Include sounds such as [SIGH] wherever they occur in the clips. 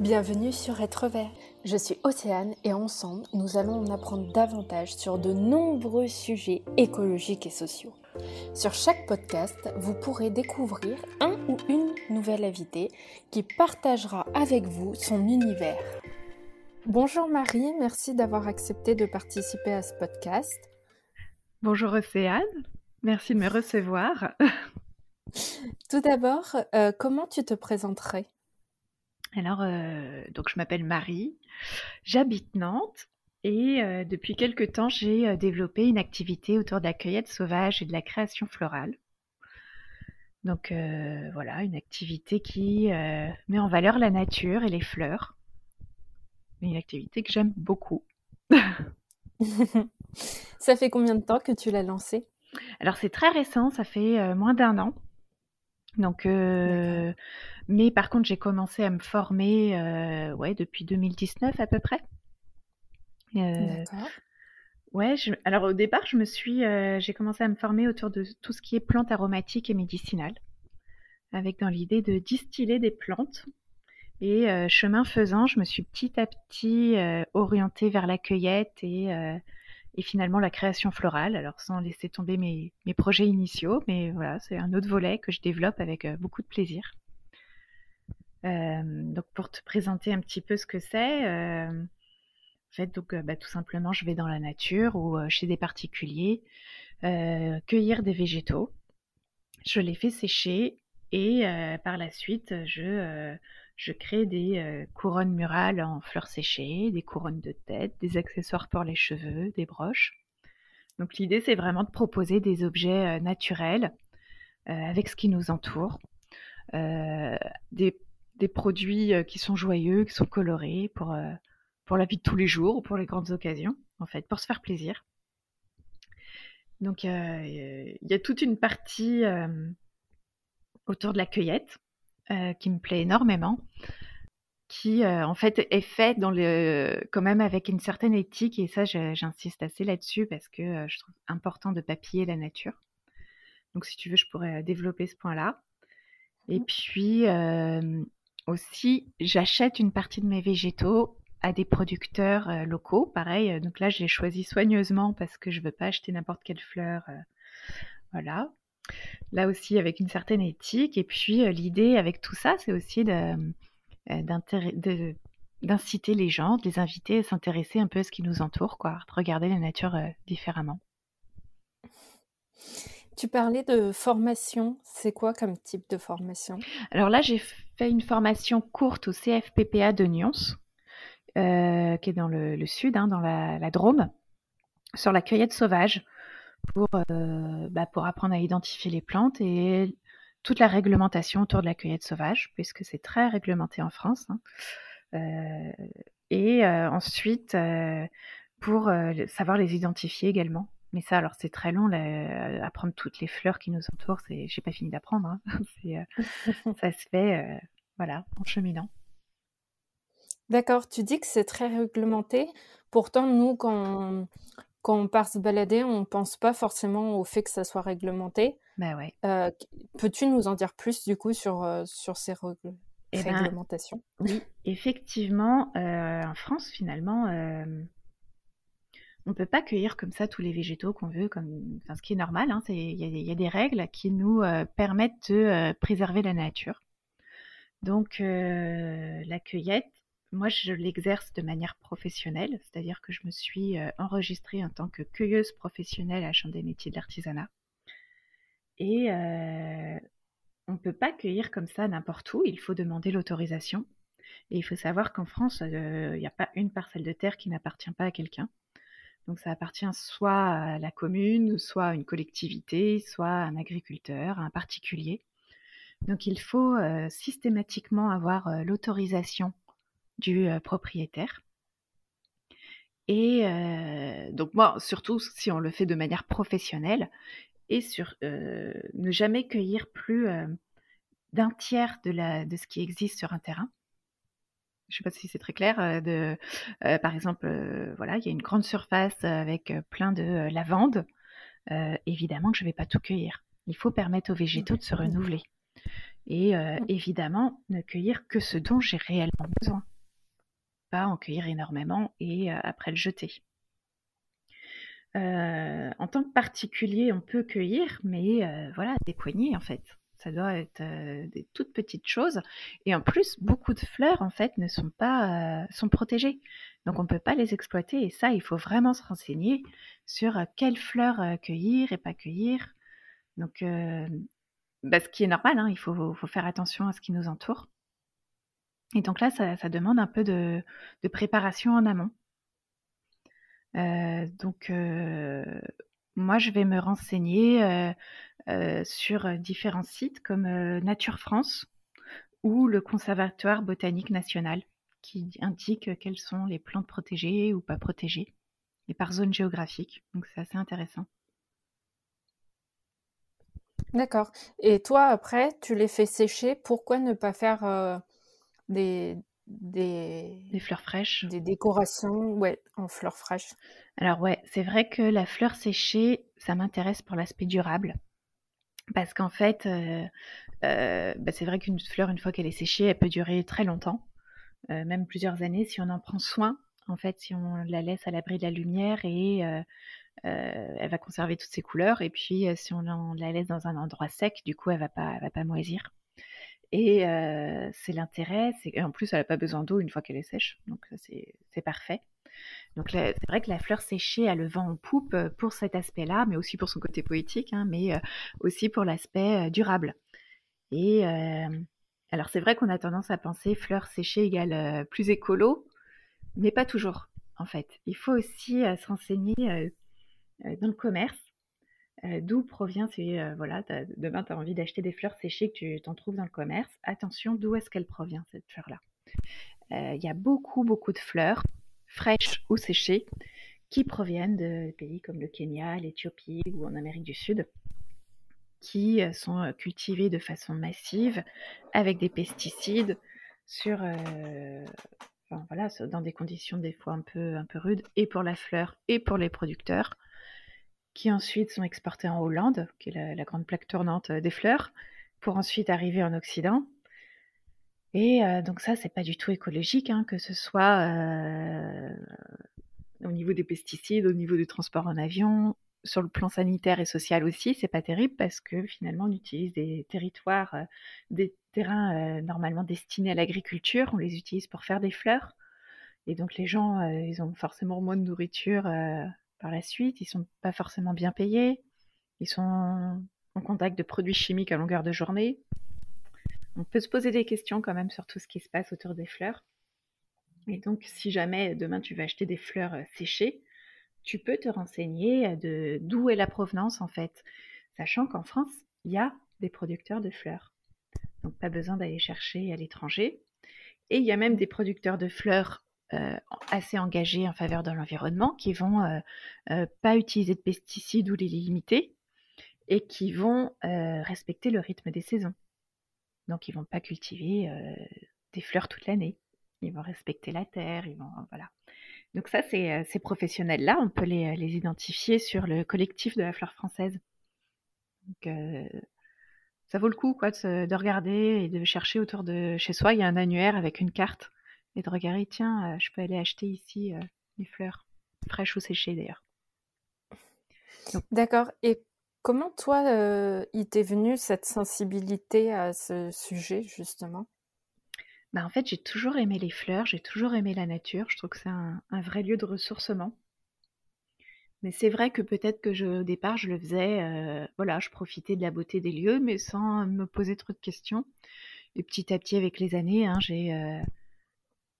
Bienvenue sur Être Vert. Je suis Océane et ensemble, nous allons en apprendre davantage sur de nombreux sujets écologiques et sociaux. Sur chaque podcast, vous pourrez découvrir un ou une nouvelle invitée qui partagera avec vous son univers. Bonjour Marie, merci d'avoir accepté de participer à ce podcast. Bonjour Océane, merci de me recevoir. [LAUGHS] Tout d'abord, euh, comment tu te présenterais? Alors, euh, donc je m'appelle Marie, j'habite Nantes et euh, depuis quelque temps, j'ai euh, développé une activité autour de la cueillette sauvage et de la création florale. Donc voilà, une activité qui met en valeur la nature et les fleurs. Une activité que j'aime beaucoup. [LAUGHS] ça fait combien de temps que tu l'as lancée? Alors c'est très récent, ça fait moins d'un an. Donc, euh, mais par contre, j'ai commencé à me former euh, ouais, depuis 2019 à peu près. Euh, alors au départ, je me suis, j'ai commencé à me former autour de tout ce qui est plantes aromatiques et médicinales, avec dans l'idée de distiller des plantes. Et chemin faisant, je me suis petit à petit orientée vers la cueillette et et finalement la création florale, alors sans laisser tomber mes, projets initiaux, mais voilà, c'est un autre volet que je développe avec euh, beaucoup de plaisir. Euh, donc pour te présenter un petit peu ce que c'est, euh, en fait, donc bah, tout simplement, je vais dans la nature ou chez des particuliers cueillir des végétaux. Je les fais sécher et par la suite, je je crée des euh, couronnes murales en fleurs séchées, des couronnes de tête, des accessoires pour les cheveux, des broches. Donc l'idée, c'est vraiment de proposer des objets euh, naturels euh, avec ce qui nous entoure, des, produits qui sont joyeux, qui sont colorés pour, pour la vie de tous les jours ou pour les grandes occasions, en fait, pour se faire plaisir. Donc il y a toute une partie autour de la cueillette euh, qui me plaît énormément, qui euh, en fait est fait dans le, quand même avec une certaine éthique, et ça j'insiste assez là-dessus parce que euh, je trouve important de papiller la nature. Donc si tu veux, je pourrais développer ce point-là. Et mmh. puis aussi, j'achète une partie de mes végétaux à des producteurs locaux, pareil. Donc là, je les choisis soigneusement parce que je veux pas acheter n'importe quelle fleur. voilà là aussi avec une certaine éthique. Et puis euh, l'idée avec tout ça, c'est aussi euh, d'inciter les gens, de les inviter à s'intéresser un peu à ce qui nous entoure, quoi, de regarder la nature euh, différemment. Tu parlais de formation, c'est quoi comme type de formation? Alors là, j'ai fait une formation courte au CFPPA de Nyons, qui est dans le, sud, hein, dans la, la, Drôme, sur la cueillette sauvage pour, euh, bah, pour apprendre à identifier les plantes et toute la réglementation autour de la cueillette sauvage, puisque c'est très réglementé en France. Hein. Euh, et euh, ensuite, pour savoir les identifier également. Mais ça, alors c'est très long, apprendre toutes les fleurs qui nous entourent. C'est, j'ai pas fini d'apprendre. Hein. [LAUGHS] [LAUGHS] ça se fait, voilà, en cheminant. D'accord. Tu dis que c'est très réglementé. Pourtant, nous, quand quand on part se balader, on ne pense pas forcément au fait que ça soit réglementé. Bah ouais. Euh, peux-tu nous en dire plus du coup sur, euh, sur ces eh ben, réglementations? Oui, effectivement, euh, en France finalement, on ne peut pas cueillir comme ça tous les végétaux qu'on veut, comme, ce qui est normal. Hein, il y, a des règles qui nous permettent de préserver la nature. Donc la cueillette, moi, je l'exerce de manière professionnelle, c'est-à-dire que je me suis euh, enregistrée en tant que cueilleuse professionnelle à la Chambre des métiers de l'artisanat. Et euh, on ne peut pas cueillir comme ça n'importe où, il faut demander l'autorisation. Et il faut savoir qu'en France, euh, il n'y a pas une parcelle de terre qui n'appartient pas à quelqu'un. Donc ça appartient soit à la commune, soit à une collectivité, soit à un agriculteur, à un particulier. Donc il faut systématiquement avoir l'autorisation du propriétaire. Et donc moi, surtout si on le fait de manière professionnelle, et sur ne jamais cueillir plus d'un tiers de, la, de ce qui existe sur un terrain. Je ne sais pas si c'est très clair. de, par exemple, voilà, il y a une grande surface avec plein de lavande. évidemment que je ne vais pas tout cueillir. Il faut permettre aux végétaux de se renouveler. Et mmh. évidemment, ne cueillir que ce dont j'ai réellement besoin. Pas en cueillir énormément et après le jeter. en tant que particulier, on peut cueillir, mais voilà, des poignées en fait. Ça doit être des toutes petites choses. Et en plus, beaucoup de fleurs, en fait, ne sont pas sont protégées. Donc, on ne peut pas les exploiter. Et ça, il faut vraiment se renseigner sur quelles fleurs cueillir et pas cueillir. Donc, bah, ce qui est normal, hein, il faut, faire attention à ce qui nous entoure. Et donc là, ça, demande un peu de, préparation en amont. donc, moi, je vais me renseigner euh, sur différents sites comme euh, Nature France ou le Conservatoire botanique national qui indique quelles sont les plantes protégées ou pas protégées et par zone géographique. Donc c'est assez intéressant. D'accord. Et toi, après, tu les fais sécher. Pourquoi ne pas faire euh, des, des... des... fleurs fraîches Des décorations ouais, en fleurs fraîches. Alors ouais, c'est vrai que la fleur séchée, ça m'intéresse pour l'aspect durable. Parce qu'en fait, euh, euh, bah, c'est vrai qu'une fleur, une fois qu'elle est séchée, elle peut durer très longtemps, euh, même plusieurs années, si on en prend soin. En fait, si on la laisse à l'abri de la lumière et elle va conserver toutes ses couleurs. Et puis, si on la laisse dans un endroit sec, du coup, elle va pas, va pas moisir. Et c'est l'intérêt. En plus, elle n'a pas besoin d'eau une fois qu'elle est sèche, donc c'est parfait. Donc c'est vrai que la fleur séchée a le vent en poupe pour cet aspect-là, mais aussi pour son côté poétique, hein, mais aussi pour l'aspect durable. Et alors c'est vrai qu'on a tendance à penser fleur séchée égale plus écolo, mais pas toujours en fait. Il faut aussi se renseigner dans le commerce. D'où provient, c'est voilà, demain tu as envie d'acheter des fleurs séchées que tu t'en trouves dans le commerce. Attention, d'où est-ce qu'elle provient cette fleur-là? Il y a beaucoup, beaucoup de fleurs fraîches ou séchées qui proviennent de pays comme le Kenya, l'Éthiopie ou en Amérique du Sud, qui euh, sont euh, cultivées de façon massive avec des pesticides sur, euh, dans des conditions des fois un peu, un peu rudes, et pour la fleur et pour les producteurs, qui ensuite sont exportés en Hollande, qui est la grande plaque tournante des fleurs, pour ensuite arriver en Occident et donc ça, c'est pas du tout écologique, hein, que ce soit au niveau des pesticides, au niveau du transport en avion, sur le plan sanitaire et social aussi, c'est pas terrible parce que finalement on utilise des territoires, des terrains normalement destinés à l'agriculture, on les utilise pour faire des fleurs. Et donc les gens, ils ont forcément moins de nourriture par la suite, ils sont pas forcément bien payés, ils sont en contact de produits chimiques à longueur de journée on peut se poser des questions quand même sur tout ce qui se passe autour des fleurs. Et donc, si jamais demain tu vas acheter des fleurs euh, séchées, tu peux te renseigner de d'où est la provenance en fait, sachant qu'en France, il y a des producteurs de fleurs. Donc, pas besoin d'aller chercher à l'étranger. Et il y a même des producteurs de fleurs euh, assez engagés en faveur de l'environnement qui vont euh, pas utiliser de pesticides ou les limiter et qui vont respecter le rythme des saisons. Donc ils vont pas cultiver euh, des fleurs toute l'année. Ils vont respecter la terre, ils vont voilà. Donc ça, euh, ces professionnels-là, on peut les, identifier sur le collectif de la fleur française. Donc euh, ça vaut le coup quoi, de, regarder et de chercher autour de chez soi. Il y a un annuaire avec une carte et de regarder, tiens, je peux aller acheter ici des fleurs fraîches ou séchées d'ailleurs. D'accord. Et Comment toi, euh, il t'est venu cette sensibilité à ce sujet justement? Bah, en fait, j'ai toujours aimé les fleurs, j'ai toujours aimé la nature. Je trouve que c'est un, vrai lieu de ressourcement. Mais c'est vrai que peut-être que je, au départ, je le faisais, euh, voilà, je profitais de la beauté des lieux, mais sans me poser trop de questions. Et petit à petit, avec les années, hein, j'ai euh,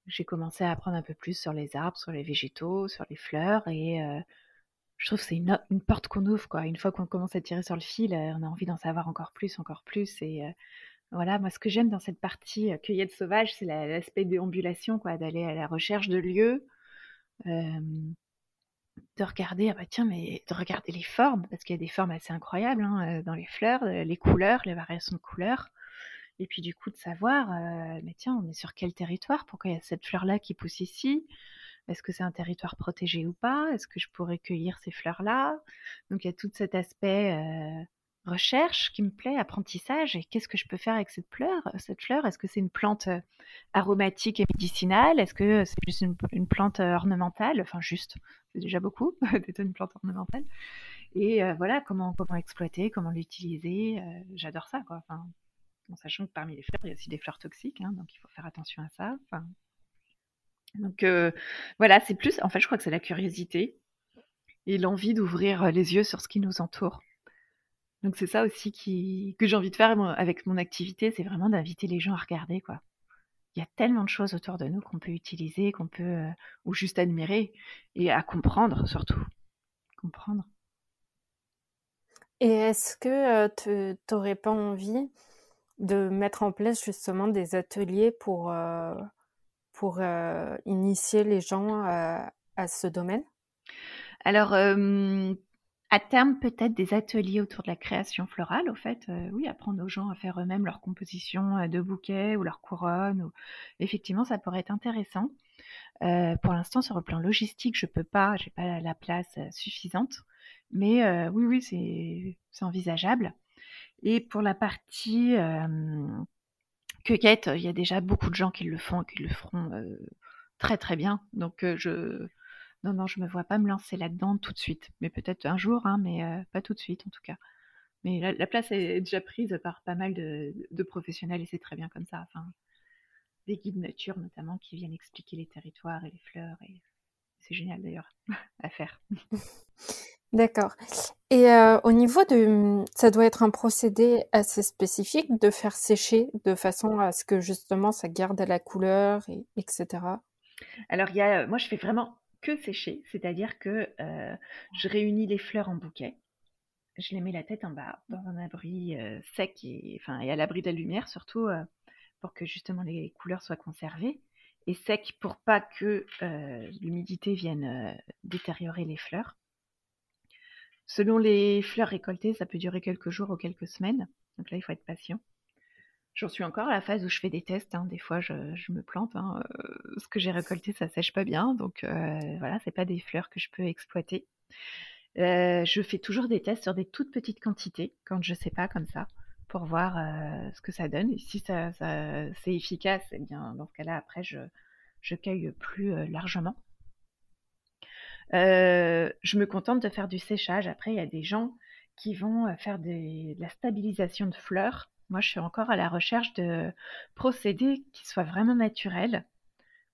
j'ai commencé à apprendre un peu plus sur les arbres, sur les végétaux, sur les fleurs, et je trouve que c'est une, porte qu'on ouvre, quoi. Une fois qu'on commence à tirer sur le fil, euh, on a envie d'en savoir encore plus, encore plus. Et euh, voilà, moi, ce que j'aime dans cette partie euh, cueillette sauvage, c'est l'aspect déambulation, quoi, d'aller à la recherche de lieux, de regarder, ah bah tiens, mais de regarder les formes, parce qu'il y a des formes assez incroyables hein, dans les fleurs, les couleurs, les variations de couleurs. Et puis du coup de savoir, mais tiens, on est sur quel territoire? Pourquoi il y a cette fleur-là qui pousse ici? Est-ce que c'est un territoire protégé ou pas? Est-ce que je pourrais cueillir ces fleurs-là? Donc il y a tout cet aspect recherche qui me plaît, apprentissage. Et qu'est-ce que je peux faire avec cette fleur Cette fleur, est-ce que c'est une plante aromatique et médicinale? Est-ce que c'est juste une, plante ornementale? Enfin, juste, c'est déjà beaucoup [LAUGHS] d'être une plante ornementale. Et voilà, comment, comment exploiter, comment l'utiliser. J'adore ça, quoi. En sachant que parmi les fleurs, il y a aussi des fleurs toxiques, hein, donc il faut faire attention à ça. Donc voilà, c'est plus, en fait, je crois que c'est la curiosité et l'envie d'ouvrir les yeux sur ce qui nous entoure. Donc c'est ça aussi qui, que j'ai envie de faire avec mon activité, c'est vraiment d'inviter les gens à regarder quoi. Il y a tellement de choses autour de nous qu'on peut utiliser, qu'on peut euh, ou juste admirer et à comprendre surtout. Comprendre. Et est-ce que euh, tu n'aurais pas envie de mettre en place justement des ateliers pour, euh, pour initier les gens à, ce domaine? Alors, à terme, peut-être des ateliers autour de la création florale, au fait, euh, oui, apprendre aux gens à faire eux-mêmes leur composition euh, de bouquets ou leur couronne. Ou... Effectivement, ça pourrait être intéressant. Euh, pour l'instant, sur le plan logistique, je peux pas, j'ai pas la place suffisante. Mais oui, oui, c'est envisageable. Et pour la partie cueillette, il y a déjà beaucoup de gens qui le font et qui le feront très très bien. Donc je non, non, je me vois pas me lancer là-dedans tout de suite. Mais peut-être un jour, hein, mais pas tout de suite en tout cas. Mais la, place est déjà prise par pas mal de, professionnels et c'est très bien comme ça. Enfin, des guides nature notamment qui viennent expliquer les territoires et les fleurs. C'est génial d'ailleurs [LAUGHS] à faire. [LAUGHS] D'accord. Et euh, au niveau de, ça doit être un procédé assez spécifique de faire sécher de façon à ce que justement ça garde la couleur, et, etc. Alors il y a, moi je fais vraiment que sécher, c'est-à-dire que euh, je réunis les fleurs en bouquet, je les mets la tête en bas dans un abri euh, sec et, enfin, et à l'abri de la lumière surtout euh, pour que justement les couleurs soient conservées et sec pour pas que l'humidité vienne détériorer les fleurs. Selon les fleurs récoltées, ça peut durer quelques jours ou quelques semaines, donc là il faut être patient. J'en suis encore à la phase où je fais des tests. Hein. Des fois, je, me plante. Hein. Euh, ce que j'ai récolté, ça sèche pas bien. Donc euh, voilà, c'est pas des fleurs que je peux exploiter. Euh, je fais toujours des tests sur des toutes petites quantités quand je sais pas comme ça pour voir ce que ça donne. Et si ça, c'est efficace, eh bien dans ce cas-là, après, je cueille plus largement. Je me contente de faire du séchage. Après, il y a des gens qui vont faire de la stabilisation de fleurs moi, je suis encore à la recherche de procédés qui soient vraiment naturels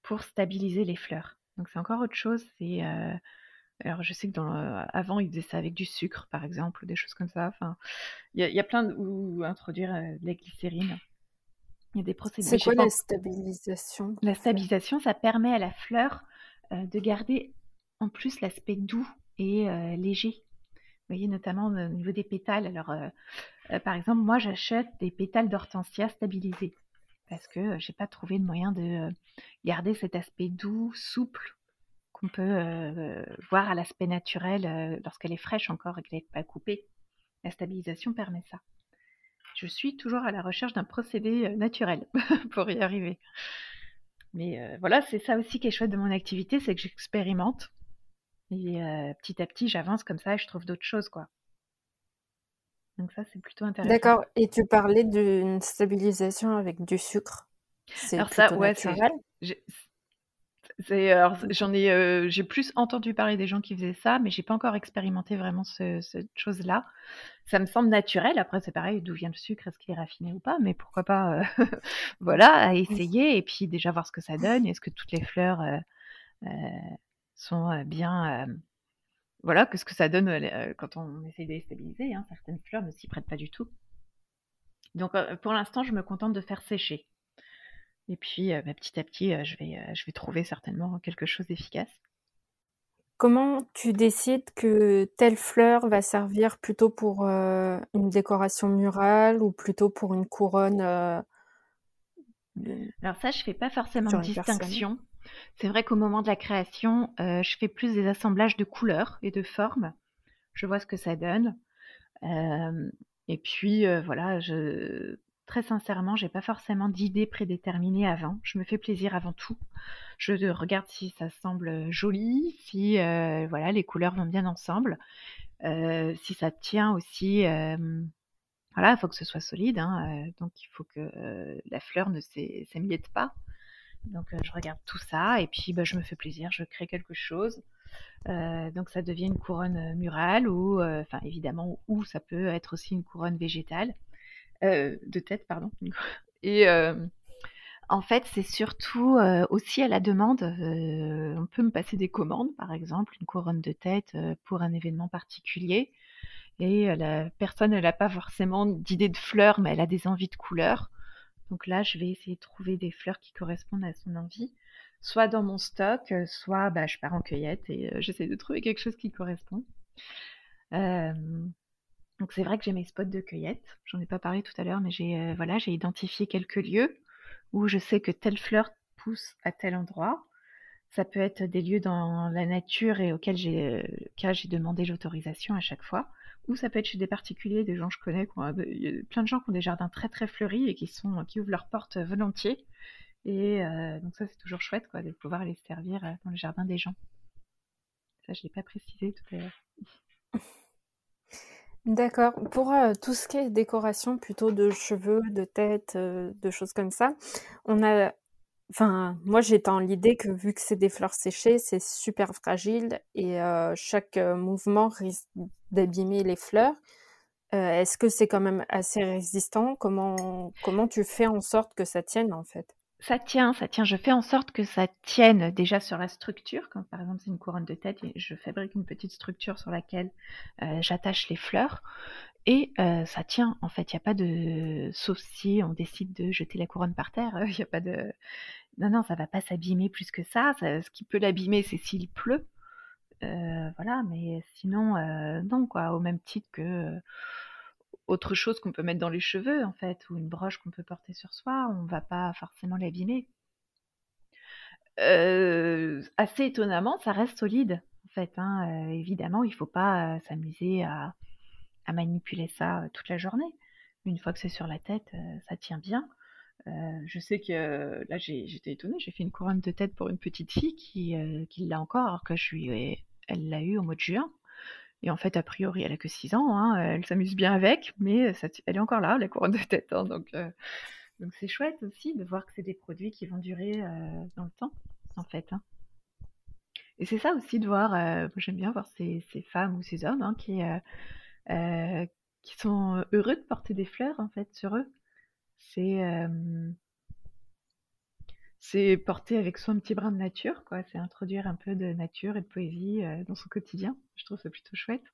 pour stabiliser les fleurs. Donc c'est encore autre chose. C'est euh, alors je sais que dans, euh, avant ils faisaient ça avec du sucre par exemple ou des choses comme ça. Enfin, il y, a plein de ou introduire euh, de la glycérine. Il y a des procédés. C'est quoi la stabilisation La stabilisation, ça permet à la fleur de garder en plus l'aspect doux et léger. Vous voyez, notamment au niveau des pétales. Alors, euh, euh, par exemple, moi, j'achète des pétales d'hortensia stabilisés parce que je n'ai pas trouvé de moyen de garder cet aspect doux, souple qu'on peut voir à l'aspect naturel lorsqu'elle est fraîche encore et qu'elle n'est pas coupée. La stabilisation permet ça. Je suis toujours à la recherche d'un procédé naturel [LAUGHS] pour y arriver. Mais voilà, c'est ça aussi qui est chouette de mon activité, c'est que j'expérimente et petit à petit, j'avance comme ça et je trouve d'autres choses, quoi. Donc ça, c'est plutôt intéressant. D'accord. Et tu parlais d'une stabilisation avec du sucre. C'est alors ça, ouais, naturel. j'en ai, j'ai plus entendu parler des gens qui faisaient ça, mais j'ai pas encore expérimenté vraiment cette chose-là. Ça me semble naturel. Après, c'est pareil, d'où vient le sucre, est-ce qu'il est raffiné ou pas Mais pourquoi pas, [LAUGHS] voilà, à essayer et puis déjà voir ce que ça donne. Est-ce que toutes les fleurs sont bien. voilà, qu'est-ce que ça donne quand on essaie de les stabiliser. Hein, certaines fleurs ne s'y prêtent pas du tout. Donc pour l'instant, je me contente de faire sécher. Et puis bah, petit à petit, je, vais, je vais trouver certainement quelque chose d'efficace. Comment tu décides que telle fleur va servir plutôt pour une décoration murale ou plutôt pour une couronne Alors ça, je fais pas forcément de distinction. C'est vrai qu'au moment de la création, euh, je fais plus des assemblages de couleurs et de formes. Je vois ce que ça donne. Euh, et puis, euh, voilà, je... Très sincèrement, j'ai pas forcément d'idées prédéterminées avant. Je me fais plaisir avant tout. Je regarde si ça semble joli, si voilà les couleurs vont bien ensemble, si ça tient aussi. voilà, il faut que ce soit solide, hein, donc il faut que la fleur ne s'émiette pas. Donc je regarde tout ça et puis bah, je me fais plaisir, je crée quelque chose. donc ça devient une couronne murale ou, enfin évidemment, ou ça peut être aussi une couronne végétale, de tête, pardon. [LAUGHS] Et en fait, c'est surtout aussi à la demande. on peut me passer des commandes, par exemple, une couronne de tête pour un événement particulier. Et la personne, elle n'a pas forcément d'idée de fleurs, mais elle a des envies de couleurs. Donc là, je vais essayer de trouver des fleurs qui correspondent à son envie, soit dans mon stock, soit bah, je pars en cueillette et j'essaie de trouver quelque chose qui correspond. donc c'est vrai que j'ai mes spots de cueillette. J'en ai pas parlé tout à l'heure, mais j'ai voilà, j'ai identifié quelques lieux où je sais que telle fleur pousse à tel endroit. Ça peut être des lieux dans la nature et auxquels j'ai demandé l'autorisation à chaque fois ou ça peut être chez des particuliers, des gens que je connais, il y a plein de gens qui ont des jardins très très fleuris et qui, sont, qui ouvrent leurs portes volontiers. Et euh, donc ça c'est toujours chouette de pouvoir les servir euh, dans le jardin des gens. Ça je ne l'ai pas précisé tout à l'heure. [LAUGHS] D'accord. Pour euh, tout ce qui est décoration plutôt de cheveux, de tête, de choses comme ça, on a Enfin, moi, j'étais dans l'idée que vu que c'est des fleurs séchées, c'est super fragile et chaque, mouvement risque d'abîmer les fleurs. est-ce que c'est quand même assez résistant? Comment comment tu fais en sorte que ça tienne, en fait? Ça tient, ça tient. Je fais en sorte que ça tienne déjà sur la structure. Par exemple c'est une couronne de tête, je fabrique une petite structure sur laquelle j'attache les fleurs. Et ça tient, en fait, il n'y a pas de... Sauf si on décide de jeter la couronne par terre, [LAUGHS] il n'y a pas de... Non, non, ça va pas s'abîmer plus que ça. ce qui peut l'abîmer, c'est s'il pleut. voilà, mais sinon, non, quoi. Au même titre que autre chose qu'on peut mettre dans les cheveux, en fait, ou une broche qu'on peut porter sur soi, on va pas forcément l'abîmer. assez étonnamment, ça reste solide, en fait. Hein. évidemment, il faut pas s'amuser à à manipuler ça toute la journée. Une fois que c'est sur la tête, ça tient bien. Je sais que là, j'étais étonnée, j'ai fait une couronne de tête pour une petite fille qui, l'a encore, alors que je lui elle l'a eu au mois de juin. Et en fait, a priori, elle a que 6 ans, hein, elle s'amuse bien avec, mais ça, elle est encore là, la couronne de tête. Hein, donc, donc c'est chouette aussi de voir que c'est des produits qui vont durer dans le temps, en fait. Hein. Et c'est ça aussi de voir, j'aime bien voir ces, femmes ou ces hommes qui euh, qui sont heureux de porter des fleurs en fait sur eux. C'est c'est porter avec soi un petit brin de nature, quoi. C'est introduire un peu de nature et de poésie dans son quotidien. Je trouve ça plutôt chouette.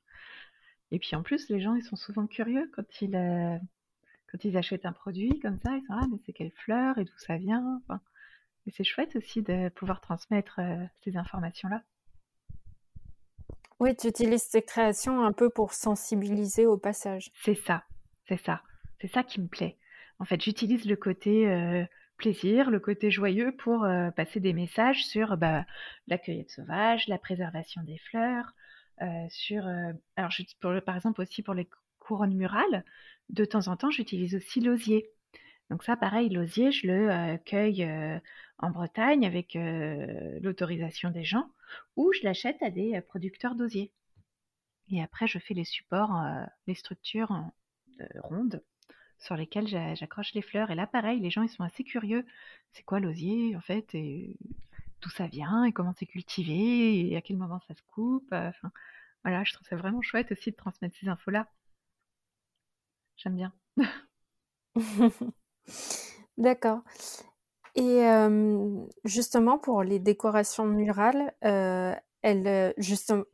Et puis en plus, les gens, ils sont souvent curieux quand ils, quand ils achètent un produit comme ça. Ils sont ah mais c'est quelle fleur et d'où ça vient? et c'est chouette aussi de pouvoir transmettre ces informations-là. Oui, tu utilises tes créations un peu pour sensibiliser au passage. C'est ça, c'est ça. C'est ça qui me plaît. En fait, j'utilise le côté euh, plaisir, le côté joyeux pour euh, passer des messages sur bah, la cueillette sauvage, la préservation des fleurs, euh, sur... alors, par exemple, aussi pour les couronnes murales, de temps en temps, j'utilise aussi l'osier. Donc ça, pareil, l'osier, je le cueille en Bretagne avec l'autorisation des gens, ou je l'achète à des producteurs d'osier. Et après, je fais les supports, les structures rondes sur lesquelles j'accroche les fleurs. Et là, pareil, les gens, ils sont assez curieux. C'est quoi l'osier, en fait et d'où ça vient et comment c'est cultivé et à quel moment ça se coupe. Enfin, voilà, je trouve ça vraiment chouette aussi de transmettre ces infos-là. J'aime bien. [LAUGHS] D'accord. Et justement pour les décorations murales, elles,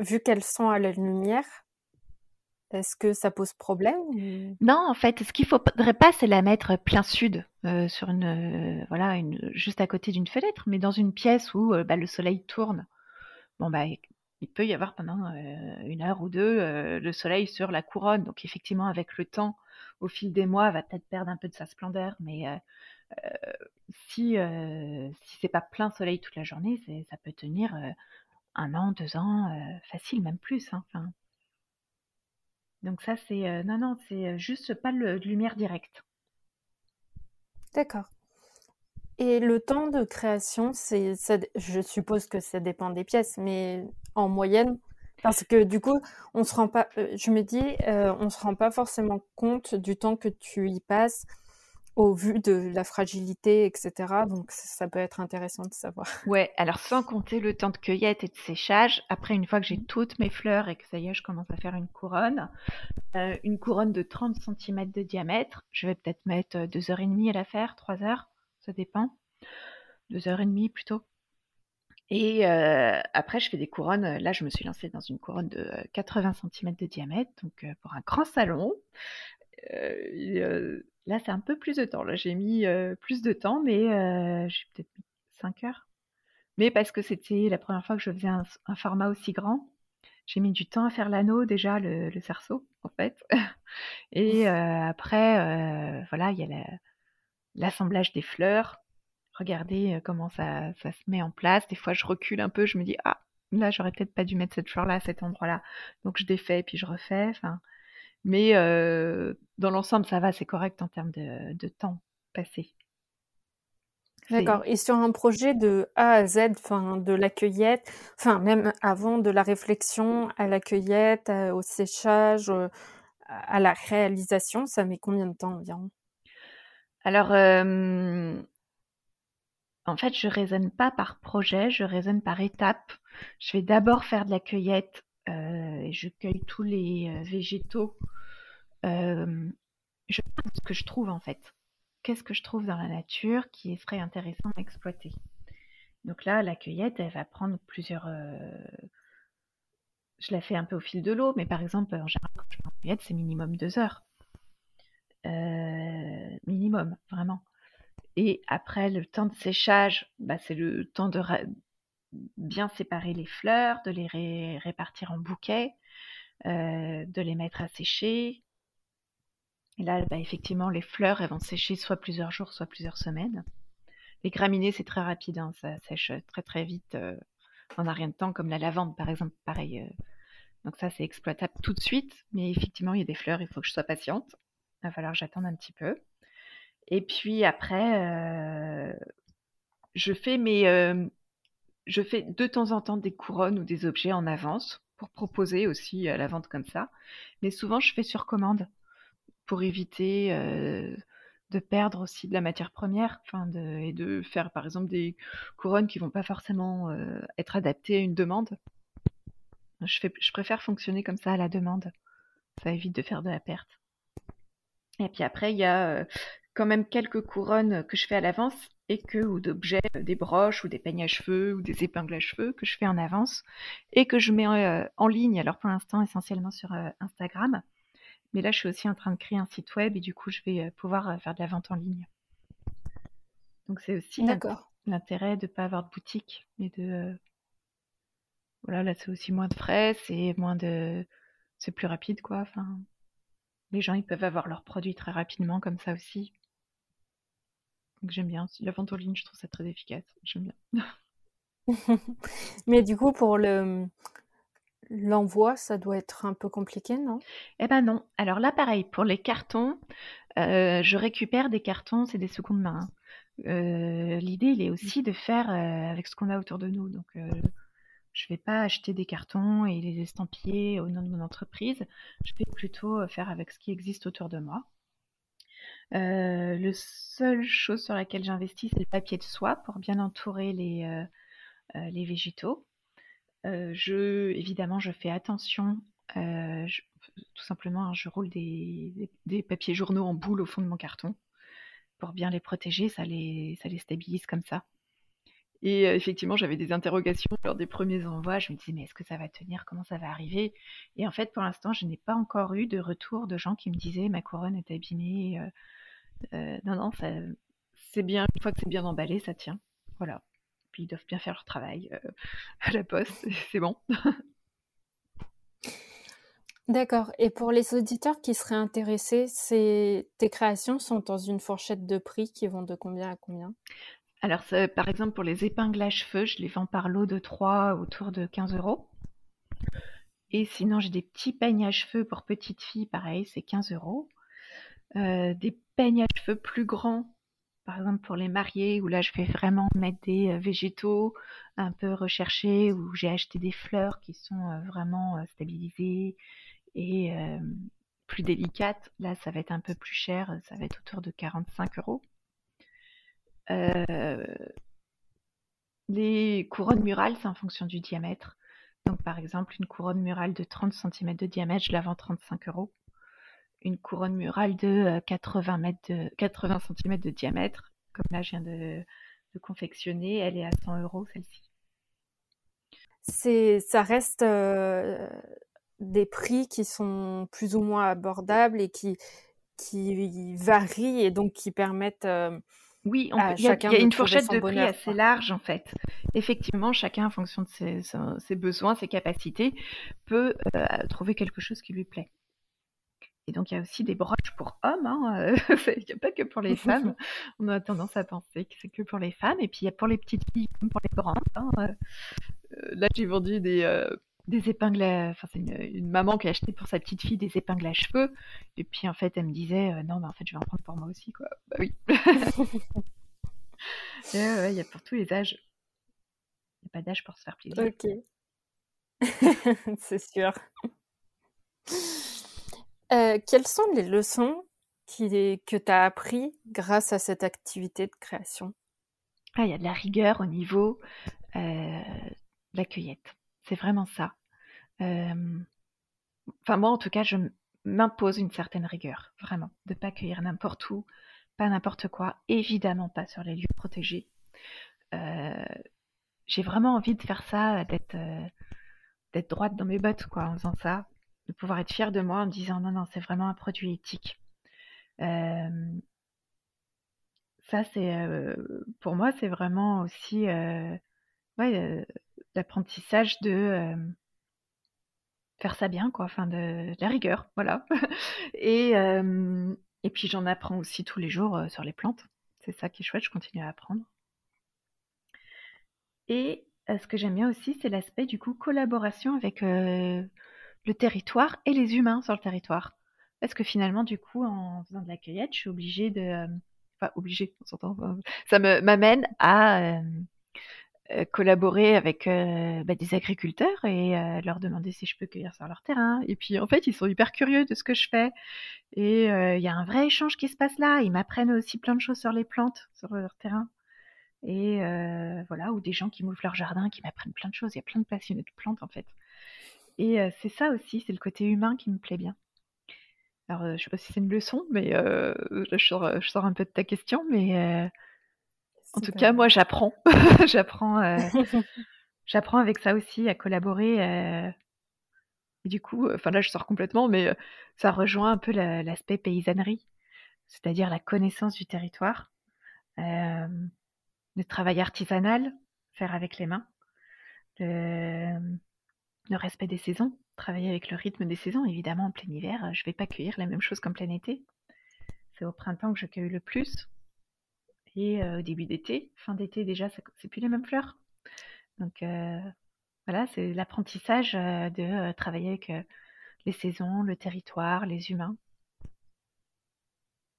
vu qu'elles sont à la lumière, est-ce que ça pose problème Non, en fait, ce qu'il faudrait pas, c'est la mettre plein sud, sur une, voilà, juste à côté d'une fenêtre, mais dans une pièce où, bah, le soleil tourne. Bon, bah, il peut y avoir pendant, une heure ou deux, le soleil sur la couronne. Donc effectivement, avec le temps, au fil des mois, va peut-être perdre un peu de sa splendeur, mais si, si c'est pas plein soleil toute la journée, ça peut tenir un an, deux ans, facile, même plus. Hein, donc ça, c'est non, non, c'est juste pas de lumière directe. D'accord. Et le temps de création, c'est, je suppose que ça dépend des pièces, mais en moyenne, parce que du coup, on se rend pas, euh, je me dis, euh, on se rend pas forcément compte du temps que tu y passes au vu de la fragilité, etc. Donc ça peut être intéressant de savoir. [LAUGHS] Ouais, alors sans compter le temps de cueillette et de séchage, après une fois que j'ai toutes mes fleurs et que ça y est, je commence à faire une couronne, euh, une couronne de 30 cm de diamètre, je vais peut-être mettre 2h30 à la faire, 3 heures ça dépend. Deux heures et demie plutôt. Et euh, après, je fais des couronnes. Là, je me suis lancée dans une couronne de 80 euh, cm de diamètre, donc euh, pour un grand salon. là, c'est un peu plus de temps. Là, j'ai mis plus de temps, mais j'ai peut-être mis 5 heures. Mais parce que c'était la première fois que je faisais un, format aussi grand, j'ai mis du temps à faire l'anneau déjà, le, cerceau, en fait. [LAUGHS] Et après, voilà, il y a la, l'assemblage des fleurs. Regardez euh, comment ça, ça, se met en place. Des fois, je recule un peu, je me dis, ah, là, j'aurais peut-être pas dû mettre cette fleur-là à cet endroit-là. Donc, je défais, puis je refais. Enfin, mais euh, dans l'ensemble, ça va, c'est correct en termes de, de temps passé. D'accord. Et sur un projet de A à Z, enfin de la cueillette, enfin même avant de la réflexion à la cueillette, au séchage, euh, à la réalisation, ça met combien de temps environ? Alors, euh, en fait, je raisonne pas par projet, je raisonne par étape. Je vais d'abord faire de la cueillette euh, et je cueille tous les euh, végétaux. je regarde ce que je trouve en fait. Qu'est-ce que je trouve dans la nature qui serait intéressant à exploiter? Donc là, la cueillette, elle va prendre plusieurs. Je la fais un peu au fil de l'eau, mais par exemple, en général, quand je fais en cueillette, c'est minimum deux heures. Euh, minimum, vraiment. Et après, le temps de séchage, bah, c'est le temps de bien séparer les fleurs, de les répartir en bouquets, euh, de les mettre à sécher. Et là, bah, effectivement, les fleurs, elles vont sécher soit plusieurs jours, soit plusieurs semaines. Les graminées, c'est très rapide, hein, ça sèche très très vite euh, en un rien de temps, comme la lavande, par exemple, pareil. donc ça, c'est exploitable tout de suite, mais effectivement, il y a des fleurs, il faut que je sois patiente. Il va falloir que j'attende un petit peu. Et puis après, je fais mes, je fais de temps en temps des couronnes ou des objets en avance pour proposer aussi à la vente comme ça. Mais souvent, je fais sur commande pour éviter de perdre aussi de la matière première, et de faire par exemple des couronnes qui vont pas forcément être adaptées à une demande. Je, fais, je préfère fonctionner comme ça à la demande. Ça évite de faire de la perte. Et puis après, il y a quand même quelques couronnes que je fais à l'avance et que, ou d'objets, euh, des broches ou des peignes à cheveux ou des épingles à cheveux que je fais en avance et que je mets euh, en ligne. Alors pour l'instant, essentiellement sur Instagram. Mais là, je suis aussi en train de créer un site web et du coup, je vais pouvoir faire de la vente en ligne. Donc c'est aussi l'intérêt de ne pas avoir de boutique, mais de... voilà, là, c'est aussi moins de frais, c'est moins de... C'est plus rapide, quoi. Enfin, les gens, ils peuvent avoir leurs produits très rapidement comme ça aussi. Donc j'aime bien. La vente en ligne, je trouve ça très efficace. J'aime bien. [LAUGHS] Mais du coup, pour le l'envoi, ça doit être un peu compliqué, non? Eh ben non. Alors là, pareil, pour les cartons, euh, je récupère des cartons, c'est des secondes mains. Euh, l'idée, il est aussi de faire euh, avec ce qu'on a autour de nous. Donc, je ne vais pas acheter des cartons et les estampiller au nom de mon entreprise. Je vais plutôt faire avec ce qui existe autour de moi. Euh, le seule chose sur laquelle j'investis, c'est le papier de soie pour bien entourer les, euh, les végétaux. je, évidemment, je fais attention. tout simplement, je roule des, papiers journaux en boule au fond de mon carton pour bien les protéger. Ça les stabilise comme ça. Et effectivement, j'avais des interrogations lors des premiers envois. Je me disais, mais est-ce que ça va tenir? Comment ça va arriver? Et en fait, pour l'instant, je n'ai pas encore eu de retour de gens qui me disaient, ma couronne est abîmée. non, non, c'est bien. Une fois que c'est bien emballé, ça tient. Voilà. Puis ils doivent bien faire leur travail [LAUGHS] à la poste. C'est bon. [LAUGHS] D'accord. Et pour les auditeurs qui seraient intéressés, tes créations sont dans une fourchette de prix qui vont de combien à combien? Alors, par exemple, pour les épingles à cheveux, je les vends par lot de 3 autour de 15 euros. Et sinon, j'ai des petits peignes à cheveux pour petites filles, pareil, c'est 15 euros. Euh, des peignes à cheveux plus grands, par exemple pour les mariés, où là je vais vraiment mettre des végétaux un peu recherchés, où j'ai acheté des fleurs qui sont vraiment stabilisées et plus délicates. Là, ça va être un peu plus cher, ça va être autour de 45 euros. Les couronnes murales, c'est en fonction du diamètre. Donc, par exemple, une couronne murale de 30 cm de diamètre, je la vends 35 euros. Une couronne murale de 80, mètres de, 80 cm de diamètre, comme là je viens de, confectionner, elle est à 100 euros celle-ci. C'est, ça reste des prix qui sont plus ou moins abordables et qui varient et donc qui permettent oui, il y, a une fourchette de prix assez large en fait. Effectivement, chacun en fonction de ses, besoins, ses capacités, peut euh, trouver quelque chose qui lui plaît. Et donc, il y a aussi des broches pour hommes. Hein, euh, il n'y a pas que pour les [LAUGHS] femmes. On a tendance à penser que c'est que pour les femmes. Et puis, il y a pour les petites filles comme pour les grandes. Hein, euh, là, j'ai vendu des, des épingles Enfin, c'est une, maman qui a acheté pour sa petite fille des épingles à cheveux. Et puis, en fait, elle me disait euh, Non, mais en fait, je vais en prendre pour moi aussi, quoi. Bah oui. [LAUGHS] Il y a pour tous les âges. Il n'y a pas d'âge pour se faire plaisir. Ok. [LAUGHS] c'est sûr. Euh, quelles sont les leçons qui, que tu as appris grâce à cette activité de création? Ah, Il y a de la rigueur au niveau euh, de la cueillette. C'est vraiment ça. Enfin, moi, en tout cas, je m'impose une certaine rigueur, vraiment, de ne pas cueillir n'importe où, pas n'importe quoi, évidemment pas sur les lieux protégés. j'ai vraiment envie de faire ça, d'être d'être droite dans mes bottes, quoi, en faisant ça, de pouvoir être fière de moi en me disant non, non, c'est vraiment un produit éthique. ça, c'est pour moi, c'est vraiment aussi ouais, l'apprentissage de faire ça bien, quoi, enfin de, la rigueur, [LAUGHS] voilà. et, et puis j'en apprends aussi tous les jours sur les plantes. C'est ça qui est chouette, je continue à apprendre. Et ce que j'aime bien aussi, c'est l'aspect du coup collaboration avec le territoire et les humains sur le territoire. Parce que finalement, du coup, en faisant de la cueillette, je suis obligée de. Enfin, obligée, on s'entend. Ça m'amène à euh, collaborer avec euh, bah, des agriculteurs et euh, leur demander si je peux cueillir sur leur terrain. Et puis en fait, ils sont hyper curieux de ce que je fais. Et il y a un vrai échange qui se passe là. Ils m'apprennent aussi plein de choses sur les plantes, sur leur terrain. Et voilà, ou des gens qui m'ouvrent leur jardin, qui m'apprennent plein de choses. Il y a plein de passionnés de plantes en fait. Et c'est ça aussi, c'est le côté humain qui me plaît bien. Alors, je sais pas si c'est une leçon, mais je sors, je sors un peu de ta question, mais en tout cas, moi, j'apprends. [LAUGHS] j'apprends, euh, [LAUGHS] j'apprends avec ça aussi à collaborer. Euh, et du coup, enfin là, je sors complètement, mais euh, ça rejoint un peu l'aspect paysannerie, c'est-à-dire la connaissance du territoire, le travail artisanal, faire avec les mains, le, le, respect des saisons, travailler avec le rythme des saisons. Évidemment, en plein hiver, je ne vais pas cueillir la même chose qu'en plein été. C'est au printemps que je cueille le plus et au début d'été. Fin d'été, déjà, c'est plus les mêmes fleurs. Donc voilà, c'est l'apprentissage de travailler avec les saisons, le territoire, les humains.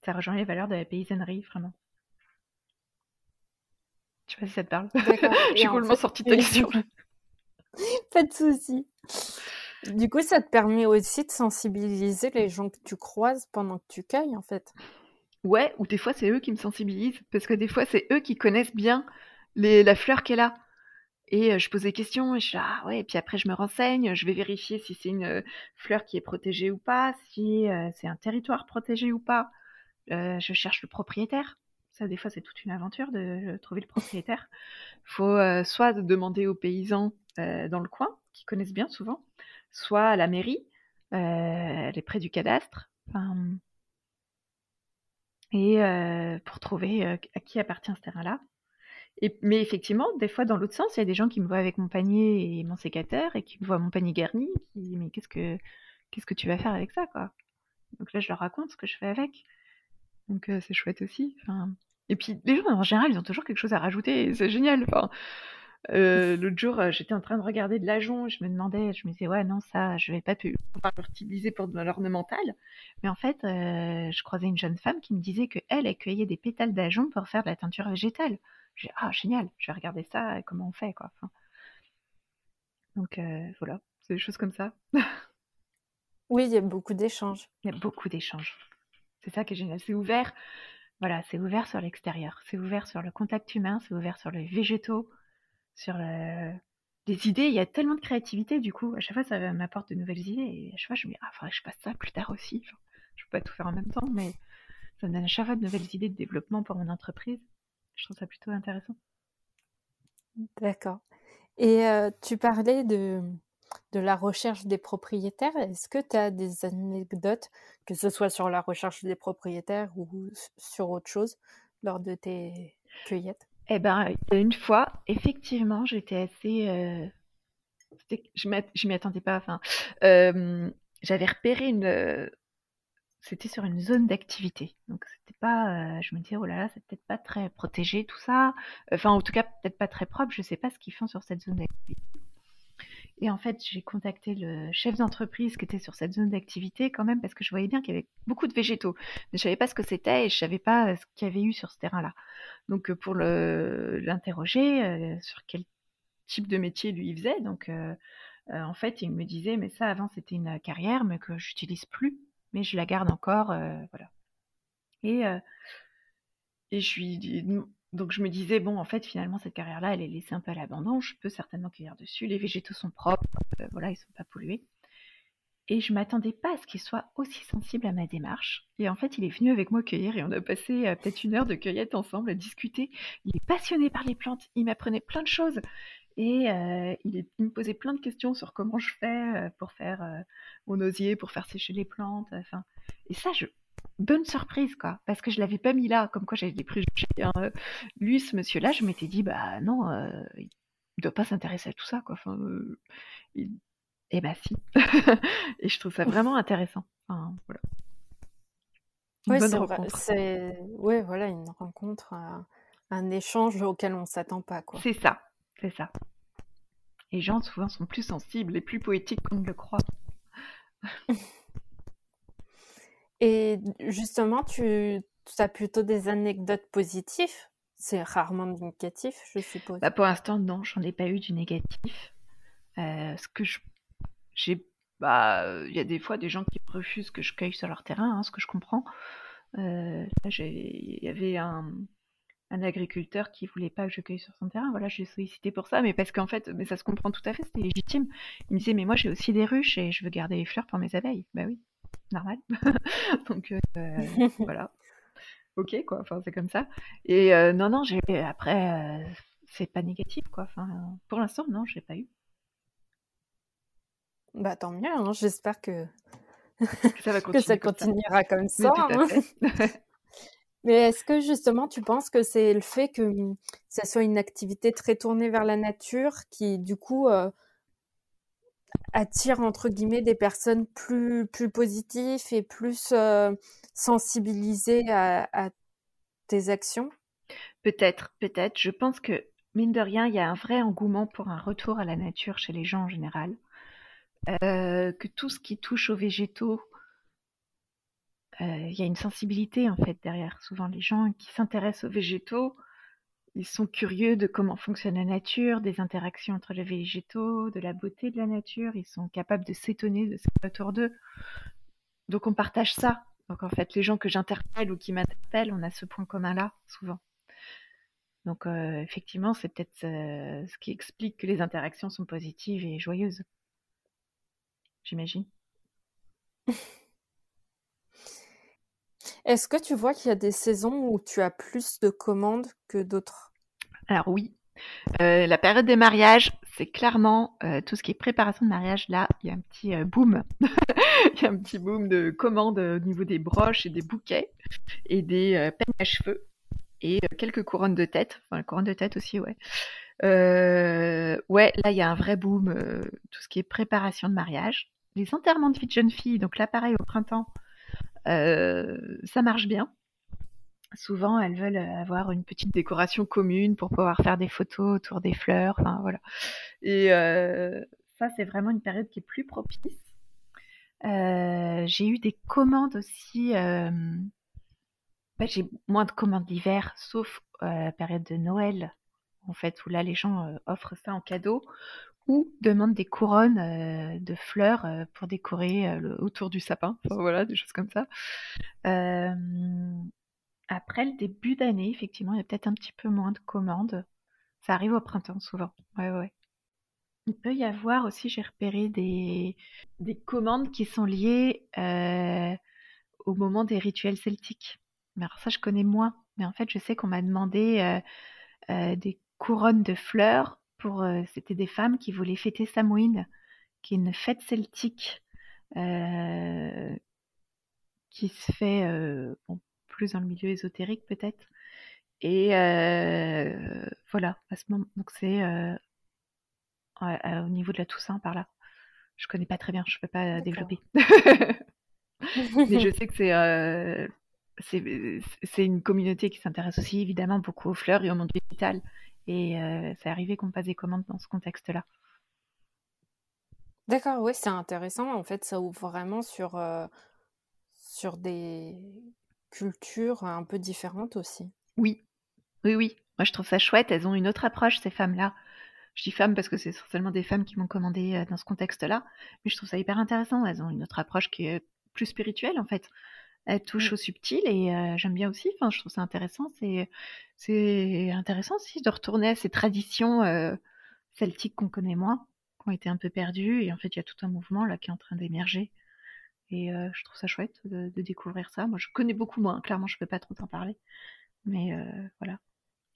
Ça rejoint les valeurs de la paysannerie, vraiment. Je sais pas si ça te parle. [LAUGHS] J'ai complètement sorti de ta question. [LAUGHS] pas de souci. Du coup, ça te permet aussi de sensibiliser les gens que tu croises pendant que tu cueilles, en fait. Ouais, ou des fois c'est eux qui me sensibilisent, parce que des fois c'est eux qui connaissent bien la fleur qu'elle a. Et euh, je pose des questions, et je suis ah ouais, et puis après je me renseigne, je vais vérifier si c'est une euh, fleur qui est protégée ou pas, si euh, c'est un territoire protégé ou pas. je cherche le propriétaire. Ça, des fois, c'est toute une aventure de trouver le propriétaire. Il faut soit demander aux paysans dans le coin, qui connaissent bien souvent, soit à la mairie, elle est près du cadastre. Et pour trouver à qui appartient ce terrain-là. Mais effectivement, des fois, dans l'autre sens, il y a des gens qui me voient avec mon panier et mon sécateur et qui me voient mon panier garni, qui disent mais qu'est-ce que qu'est-ce que tu vas faire avec ça, quoi? Donc là, je leur raconte ce que je fais avec. Donc c'est chouette aussi. Et puis les gens en général, ils ont toujours quelque chose à rajouter. C'est génial. L'autre jour, j'étais en train de regarder de l'ajon, je me demandais, je me disais, ouais, non, ça, je vais pas pouvoir l'utiliser pour de l'ornemental. Mais en fait, je croisais une jeune femme qui me disait qu'elle, elle cueillait des pétales d'ajon pour faire de la teinture végétale. J'ai ah, génial, je vais regarder ça, comment on fait, quoi. donc, voilà, c'est des choses comme ça. [LAUGHS] oui, il y a beaucoup d'échanges. Il y a beaucoup d'échanges. C'est ça qui est génial. C'est ouvert. Voilà, c'est ouvert sur l'extérieur. C'est ouvert sur le contact humain, c'est ouvert sur les végétaux, sur le... les idées. Il y a tellement de créativité, du coup. À chaque fois, ça m'apporte de nouvelles idées. Et à chaque fois, je me dis, ah, faudrait que je fasse ça plus tard aussi. je peux pas tout faire en même temps, mais ça me donne à chaque fois de nouvelles idées de développement pour mon entreprise. Je trouve ça plutôt intéressant. D'accord. Et euh, tu parlais de, de la recherche des propriétaires. Est-ce que tu as des anecdotes, que ce soit sur la recherche des propriétaires ou sur autre chose, lors de tes cueillettes? Eh ben, une fois, effectivement, j'étais assez. Euh, je m'y attendais pas. Enfin, euh, j'avais repéré une. C'était sur une zone d'activité. Donc, c'était pas. Euh, je me disais, oh là là, c'est peut-être pas très protégé tout ça. Enfin, en tout cas, peut-être pas très propre. Je sais pas ce qu'ils font sur cette zone d'activité. Et en fait, j'ai contacté le chef d'entreprise qui était sur cette zone d'activité quand même parce que je voyais bien qu'il y avait beaucoup de végétaux. Mais je savais pas ce que c'était et je savais pas ce qu'il y avait eu sur ce terrain-là. Donc euh, pour l'interroger euh, sur quel type de métier lui il faisait, donc euh, en fait il me disait mais ça avant c'était une carrière mais que j'utilise plus, mais je la garde encore, voilà. Et et je lui donc je me disais, bon, en fait, finalement, cette carrière-là, elle est laissée un peu à l'abandon. Je peux certainement cueillir dessus. Les végétaux sont propres, euh, voilà, ils sont pas pollués. Et je m'attendais pas à ce qu'il soit aussi sensible à ma démarche. Et en fait, il est venu avec moi cueillir et on a passé euh, peut-être une heure de cueillette ensemble à discuter. Il est passionné par les plantes. Il m'apprenait plein de choses. Et euh, il, me posait plein de questions sur comment je fais pour faire mon osier, pour faire sécher les plantes. Et ça, je, bonne surprise, quoi, parce que je l'avais pas mis là, comme quoi j'avais des préjugés. Hein. Lui, ce monsieur-là, je m'étais dit, bah non, euh, il doit pas s'intéresser à tout ça, quoi. Enfin, euh, Eh bah si. [LAUGHS] et je trouve ça vraiment intéressant. Enfin, voilà. Une bonne rencontre. Ouais, voilà, une rencontre, un, échange auquel on s'attend pas, quoi. C'est ça, c'est ça. Les gens, souvent, sont plus sensibles et plus poétiques qu'on ne le croit. [LAUGHS] Et justement, tu as plutôt des anecdotes positives? C'est rarement négatif, je suppose? Bah, pour l'instant, non, j'en ai pas eu du négatif. Euh, ce que j'ai bah, il y a des fois des gens qui refusent que je cueille sur leur terrain, hein, ce que je comprends. Euh, il y avait un agriculteur qui voulait pas que je cueille sur son terrain, voilà, je l'ai sollicité pour ça, mais parce qu'en fait, mais ça se comprend tout à fait, c'était légitime. Il me disait: «Mais moi, j'ai aussi des ruches et je veux garder les fleurs pour mes abeilles». Bah oui normal. [LAUGHS] Donc euh, [LAUGHS] voilà. Ok, quoi. Enfin, c'est comme ça. Et euh, non, non, j'ai après, euh, c'est pas négatif, quoi. Enfin, pour l'instant, non, j'ai pas eu. Bah tant mieux. Hein. J'espère que ça, va [LAUGHS] que ça continuera comme ça. Hein. Mais est-ce que justement tu penses que c'est le fait que hum, ça soit une activité très tournée vers la nature qui du coup attire entre guillemets des personnes plus plus positives et plus euh, sensibilisées à, tes actions? Peut-être, peut-être. Je pense que mine de rien, il y a un vrai engouement pour un retour à la nature chez les gens en général. Euh, que tout ce qui touche aux végétaux, euh, il y a une sensibilité en fait derrière. Souvent, les gens qui s'intéressent aux végétaux ils sont curieux de comment fonctionne la nature, des interactions entre les végétaux, de la beauté de la nature. Ils sont capables de s'étonner de ce qui est autour d'eux. Donc on partage ça. Donc en fait, les gens que j'interpelle ou qui m'interpellent, on a ce point commun-là, souvent. Donc euh, effectivement, c'est peut-être euh, ce qui explique que les interactions sont positives et joyeuses. J'imagine. [LAUGHS] Est-ce que tu vois qu'il y a des saisons où tu as plus de commandes que d'autres? Alors oui. Euh, la période des mariages, c'est clairement euh, tout ce qui est préparation de mariage. Là, il y a un petit euh, boom. [LAUGHS] il y a un petit boom de commandes au niveau des broches et des bouquets et des peignes à cheveux et quelques couronnes de tête. Enfin, la couronne de tête aussi, ouais. ouais, là, il y a un vrai boom, tout ce qui est préparation de mariage. Les enterrements de vie de jeunes filles, donc là, pareil, au printemps, ça marche bien. souvent elles veulent avoir une petite décoration commune pour pouvoir faire des photos autour des fleurs. Voilà. Et ça, c'est vraiment une période qui est plus propice. j'ai eu des commandes aussi. Bah, j'ai moins de commandes d'hiver, sauf la période de Noël, en fait, où là les gens offrent ça en cadeau ou demandent des couronnes de fleurs pour décorer autour du sapin. Enfin, voilà, des choses comme ça. après le début d'année, effectivement, il y a peut-être un petit peu moins de commandes. Ça arrive au printemps souvent. Ouais, ouais. Il peut y avoir aussi, j'ai repéré des, des commandes qui sont liées au moment des rituels celtiques. Mais alors ça, je connais moins. Mais en fait, je sais qu'on m'a demandé des couronnes de fleurs pour. C'était des femmes qui voulaient fêter Samhain, qui est une fête celtique qui se fait plus dans le milieu ésotérique peut-être. Et voilà, à ce moment, donc c'est au niveau de la Toussaint par là. Je connais pas très bien, je peux pas développer. [LAUGHS] Mais je [LAUGHS] sais que c'est c'est une communauté qui s'intéresse aussi évidemment beaucoup aux fleurs et au monde vital. Et euh, c'est arrivé qu'on passe des commandes dans ce contexte-là. D'accord, oui, c'est intéressant. En fait, ça ouvre vraiment sur, euh, sur des cultures un peu différentes aussi. Oui, oui, oui. Moi, je trouve ça chouette. Elles ont une autre approche, ces femmes-là. Je dis femmes parce que c'est essentiellement des femmes qui m'ont commandé euh, dans ce contexte-là. Mais je trouve ça hyper intéressant. Elles ont une autre approche qui est plus spirituelle, en fait elle touche mmh. au subtil et j'aime bien aussi. Enfin, je trouve ça intéressant. C'est c'est intéressant aussi de retourner à ces traditions celtiques qu'on connaît moins, qui ont été un peu perdues. Et en fait, il y a tout un mouvement là qui est en train d'émerger. Et je trouve ça chouette de, découvrir ça. Moi, je connais beaucoup moins. Clairement, je peux pas trop t'en parler. Mais voilà,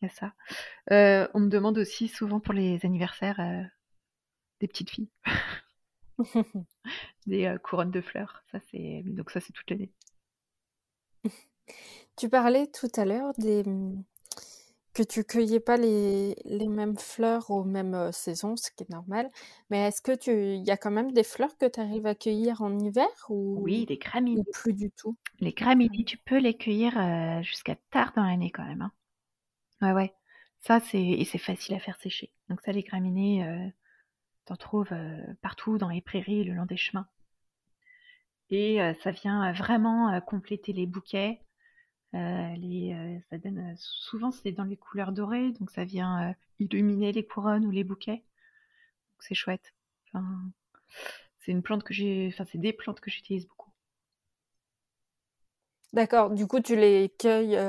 il y a ça. on me demande aussi souvent pour les anniversaires des petites filles. [LAUGHS] des couronnes de fleurs. Ça, c'est donc ça, c'est toute l'année. Tu parlais tout à l'heure des mmh, que tu cueillais pas les les mêmes fleurs aux mêmes, saisons, ce qui est normal. Mais est-ce que tu il y a quand même des fleurs que tu arrives à cueillir en hiver Oui, les ou plus du tout? Les graminées, tu peux les cueillir, jusqu'à tard dans l'année quand même, hein. Ouais, ouais. Ça, c'est et c'est facile à faire sécher. Donc ça, les graminées, tu t'en trouves, partout dans les prairies, le long des chemins et ça vient vraiment compléter les bouquets. les, ça donne souvent c'est dans les couleurs dorées, donc ça vient illuminer les couronnes ou les bouquets. c'est chouette. c'est une plante que j'ai, enfin c'est des plantes que j'utilise beaucoup. D'accord. Du coup, tu les cueilles,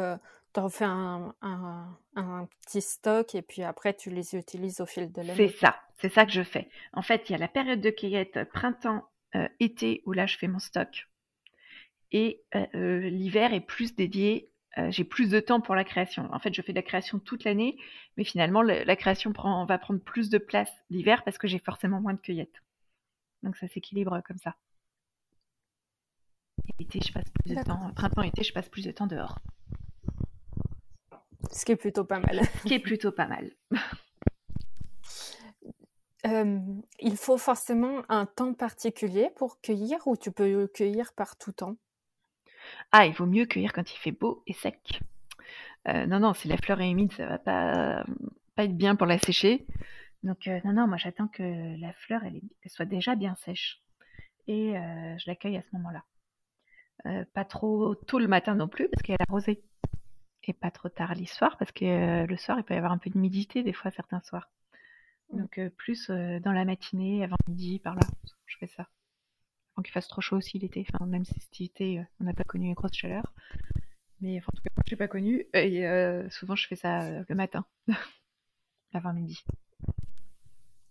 tu en fais un, un, petit stock et puis après tu les utilises au fil de l'année. C'est ça, c'est ça que je fais. En fait, il y a la période de cueillette printemps euh, été où là je fais mon stock. Et euh, euh, l'hiver est plus dédié, j'ai plus de temps pour la création. En fait, je fais de la création toute l'année, mais finalement, la, création prend, va prendre plus de place l'hiver parce que j'ai forcément moins de cueillettes. Donc ça s'équilibre comme ça. Été, je passe plus de temps. Printemps, été, je passe plus de temps dehors. Ce qui est plutôt pas mal. Ce qui est plutôt pas mal. [LAUGHS] il faut forcément un temps particulier pour cueillir ou tu peux cueillir par tout temps? Ah, il vaut mieux cueillir quand il fait beau et sec. non, non, si la fleur est humide, ça va pas, pas être bien pour la sécher. Donc, non, non, moi j'attends que la fleur elle, soit déjà bien sèche et je la cueille à ce moment-là. pas trop tôt le matin non plus parce qu'elle est arrosée et pas trop tard l'histoire parce que le soir il peut y avoir un peu d'humidité des fois certains soirs. Donc plus dans la matinée, avant midi, par là, je fais ça. Avant qu'il fasse trop chaud aussi l'été. Enfin, même si cet été, on n'a pas connu une grosse chaleur. Mais en tout cas, moi, je n'ai pas connu. Et souvent, je fais ça le matin, [LAUGHS] avant midi.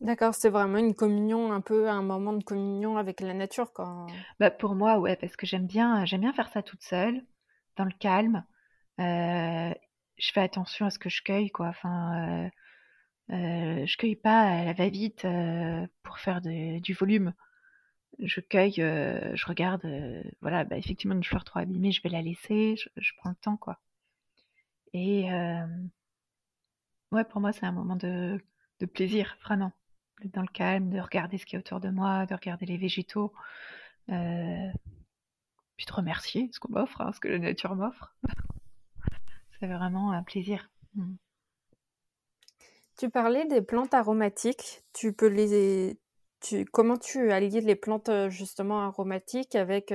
D'accord, c'est vraiment une communion, un peu un moment de communion avec la nature quand. Bah pour moi, ouais, parce que j'aime bien, j'aime bien faire ça toute seule, dans le calme. je fais attention à ce que je cueille, quoi. Enfin, euh, je cueille pas à la va-vite euh, pour faire du volume. Je cueille, euh, je regarde, voilà, bah, effectivement une fleur trop abîmée, je vais la laisser, je, prends le temps quoi. Et ouais, pour moi c'est un moment de, plaisir vraiment, dans le calme, de regarder ce qui est autour de moi, de regarder les végétaux, puis de remercier ce qu'on m'offre, hein, ce que la nature m'offre. [LAUGHS] c'est vraiment un plaisir. Mmh. Tu parlais des plantes aromatiques. Tu peux les, tu, comment tu allies les plantes justement aromatiques avec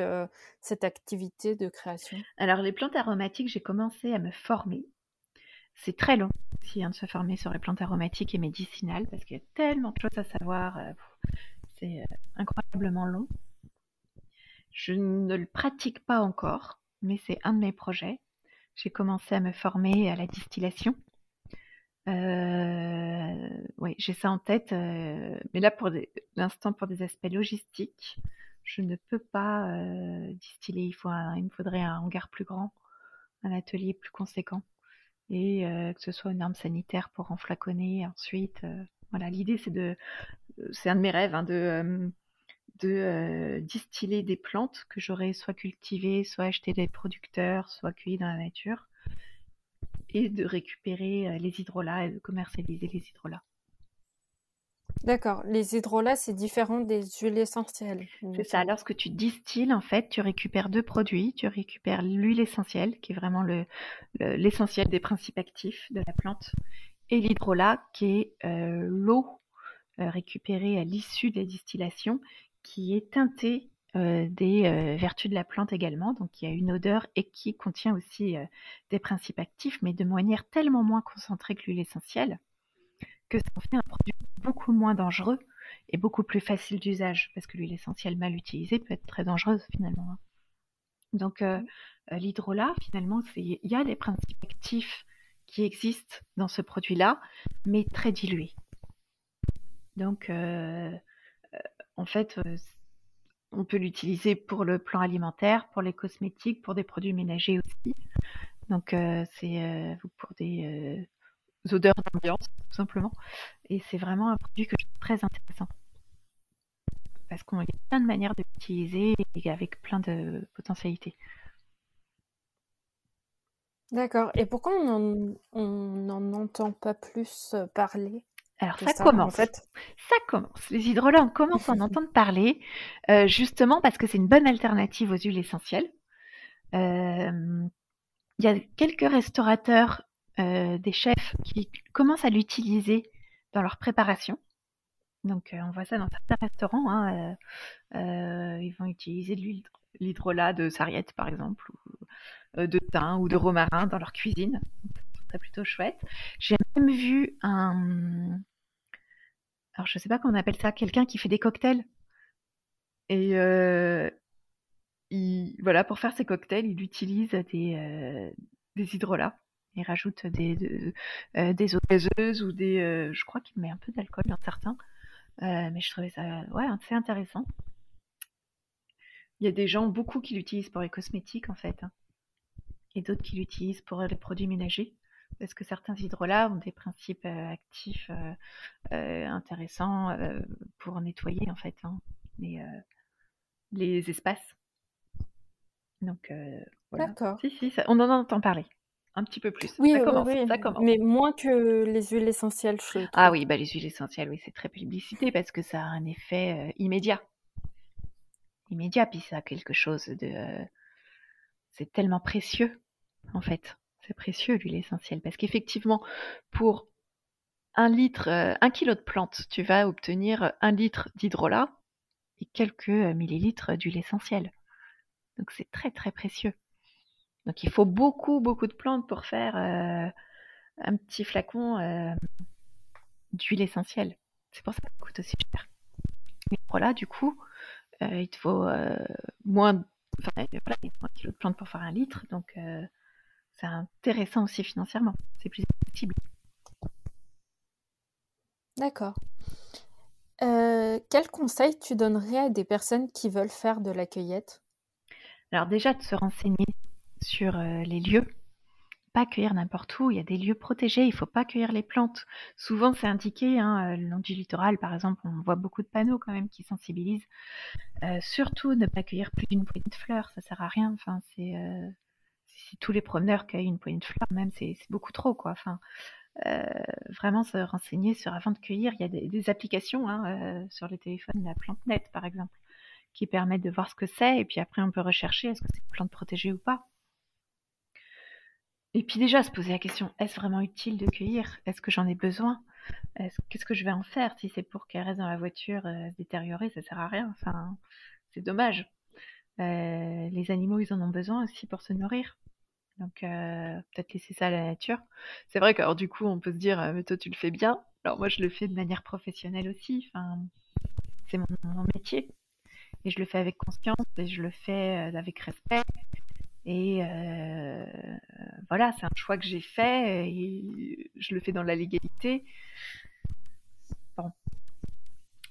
cette activité de création? Alors les plantes aromatiques, j'ai commencé à me former. C'est très long aussi hein, de se former sur les plantes aromatiques et médicinales parce qu'il y a tellement de choses à savoir. c'est incroyablement long. Je ne le pratique pas encore, mais c'est un de mes projets. J'ai commencé à me former à la distillation. Euh, oui, j'ai ça en tête, euh, mais là pour l'instant pour des aspects logistiques, je ne peux pas euh, distiller. Il, me faudrait un hangar plus grand, un atelier plus conséquent, et que ce soit une norme sanitaire pour enflaconner ensuite. voilà, l'idée c'est de, c'est un de mes rêves, hein, de de distiller des plantes que j'aurais soit cultivées, soit achetées des producteurs, soit cueillies dans la nature, de récupérer les hydrolats et de commercialiser les hydrolats. D'accord. Les hydrolats, c'est différent des huiles essentielles. C'est ça. Lorsque tu distilles, en fait, tu récupères deux produits. Tu récupères l'huile essentielle, qui est vraiment l'essentiel des principes actifs de la plante, et l'hydrolat, qui est l'eau récupérée à l'issue de la distillation, qui est teintée euh, des euh, vertus de la plante également, donc il y a une odeur et qui contient aussi euh, des principes actifs, mais de manière tellement moins concentrée que l'huile essentielle, que ça en fait un produit beaucoup moins dangereux et beaucoup plus facile d'usage, parce que l'huile essentielle mal utilisée peut être très dangereuse finalement. Hein. Donc l'hydrolat, finalement, il y a des principes actifs qui existent dans ce produit-là, mais très dilués. Donc en fait, on peut l'utiliser pour le plan alimentaire, pour les cosmétiques, pour des produits ménagers aussi. Donc c'est pour des odeurs d'ambiance, tout simplement. Et c'est vraiment un produit que je trouve très intéressant. Parce qu'il y a plein de manières de l'utiliser et avec plein de potentialités. D'accord. Et pourquoi on n'en entend pas plus parler? Alors ça, commence. En fait. Ça commence. Les hydrolats, on commence à en [LAUGHS] entendre parler, euh, justement parce que c'est une bonne alternative aux huiles essentielles. Euh, il y a quelques restaurateurs, euh, des chefs qui commencent à l'utiliser dans leur préparation. Donc on voit ça dans certains restaurants. Hein, ils vont utiliser de l'hydrolat de sarriette par exemple, ou de thym ou de romarin dans leur cuisine plutôt chouette. J'ai même vu un. Alors, je sais pas comment on appelle ça, quelqu'un qui fait des cocktails. Et euh, voilà, pour faire ses cocktails, il utilise des, euh, des hydrolats. Il rajoute des, euh, des eaux gazeuses ou des. je crois qu'il met un peu d'alcool dans certains. mais je trouvais ça ouais, assez intéressant. Il y a des gens, beaucoup, qui l'utilisent pour les cosmétiques, en fait. Hein. Et d'autres qui l'utilisent pour les produits ménagers parce que certains hydrolats ont des principes euh, actifs euh, euh, intéressants pour nettoyer en fait hein, les, les, espaces. Donc voilà. D'accord. Si, si, on en entend parler un petit peu plus. Oui, ça, commence, ça commence. mais moins que les huiles essentielles. ah oui, bah les huiles essentielles, oui, c'est très publicité parce que ça a un effet immédiat. Immédiat, puis ça a quelque chose de... c'est tellement précieux, en fait. C'est précieux l'huile essentielle parce qu'effectivement, pour un litre, euh, un kilo de plantes, tu vas obtenir un litre d'hydrolat et quelques euh, millilitres d'huile essentielle. Donc c'est très très précieux. Donc il faut beaucoup beaucoup de plantes pour faire euh, un petit flacon d'huile essentielle. C'est pour ça que ça coûte aussi cher. Du coup, il te faut moins, un kilo de plantes pour faire un litre, donc c'est intéressant aussi financièrement. C'est plus accessible. D'accord. Euh, quel conseil tu donnerais à des personnes qui veulent faire de la cueillette? Alors déjà de se renseigner sur euh, les lieux. Pas cueillir n'importe où, il y a des lieux protégés, il ne faut pas cueillir les plantes. Souvent c'est indiqué, hein, euh, le long du littoral par exemple, on voit beaucoup de panneaux quand même qui sensibilisent. surtout ne pas cueillir plus d'une poignée de fleurs, ça sert à rien. Enfin, c'est si tous les promeneurs cueillent une poignée de fleurs, même c'est beaucoup trop, quoi. Enfin, euh, vraiment se renseigner sur avant de cueillir. Il y a des, applications hein, euh, sur les téléphones, la plante net par exemple, qui permettent de voir ce que c'est, et puis après on peut rechercher est-ce que c'est une plante protégée ou pas. et puis déjà se poser la question est-ce vraiment utile de cueillir? Est-ce que j'en ai besoin? Qu'est-ce que je vais en faire? Si c'est pour qu'elle reste dans la voiture se détériorer, ça sert à rien. Enfin, c'est dommage. les animaux, ils en ont besoin aussi pour se nourrir. Donc peut-être laisser ça à la nature. C'est vrai qu'alors du coup, on peut se dire, mais toi tu le fais bien. Alors moi, je le fais de manière professionnelle aussi. Enfin, c'est mon, métier et je le fais avec conscience et je le fais avec respect. Et voilà, c'est un choix que j'ai fait et je le fais dans la légalité. Bon.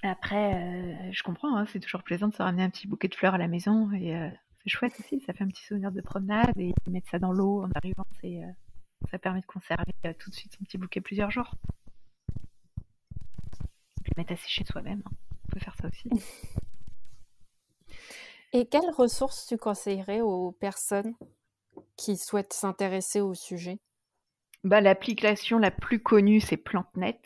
Après, je comprends, hein, c'est toujours plaisant de se ramener un petit bouquet de fleurs à la maison et c'est chouette aussi, ça fait un petit souvenir de promenade et mettre ça dans l'eau en arrivant, c'est, euh, ça permet de conserver euh, tout de suite son petit bouquet plusieurs jours. Le mettre à sécher soi-même, hein. on peut faire ça aussi. Et quelles ressources tu conseillerais aux personnes qui souhaitent s'intéresser au sujet? Bah, L'application la plus connue, c'est PlanteNet.